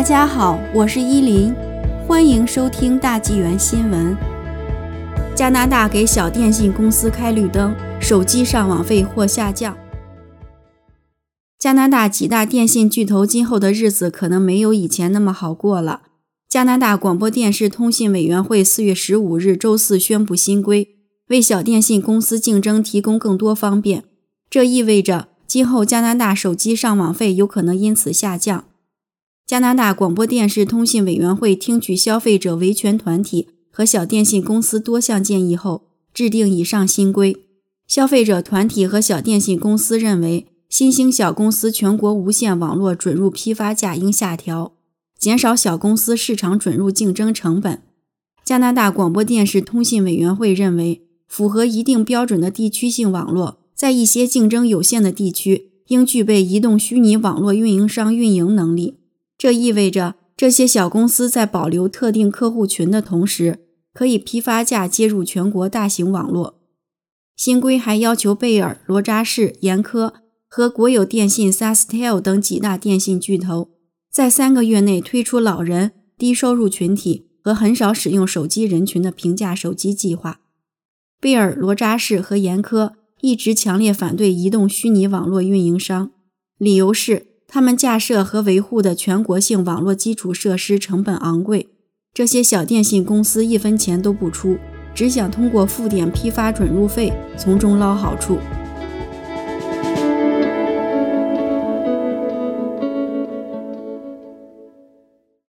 大家好，我是依林，欢迎收听大纪元新闻。加拿大给小电信公司开绿灯，手机上网费或下降。加拿大几大电信巨头今后的日子可能没有以前那么好过了。加拿大广播电视通信委员会四月十五日周四宣布新规，为小电信公司竞争提供更多方便。这意味着今后加拿大手机上网费有可能因此下降。加拿大广播电视通信委员会听取消费者维权团体和小电信公司多项建议后，制定以上新规。消费者团体和小电信公司认为，新兴小公司全国无线网络准入批发价应下调，减少小公司市场准入竞争成本。加拿大广播电视通信委员会认为，符合一定标准的地区性网络，在一些竞争有限的地区，应具备移动虚拟网络运营商运营能力。这意味着，这些小公司在保留特定客户群的同时，可以批发价接入全国大型网络。新规还要求贝尔、罗扎士、严科和国有电信 SasTel 等几大电信巨头，在三个月内推出老人、低收入群体和很少使用手机人群的平价手机计划。贝尔、罗扎士和严科一直强烈反对移动虚拟网络运营商，理由是。他们架设和维护的全国性网络基础设施成本昂贵，这些小电信公司一分钱都不出，只想通过付点批发准入费从中捞好处。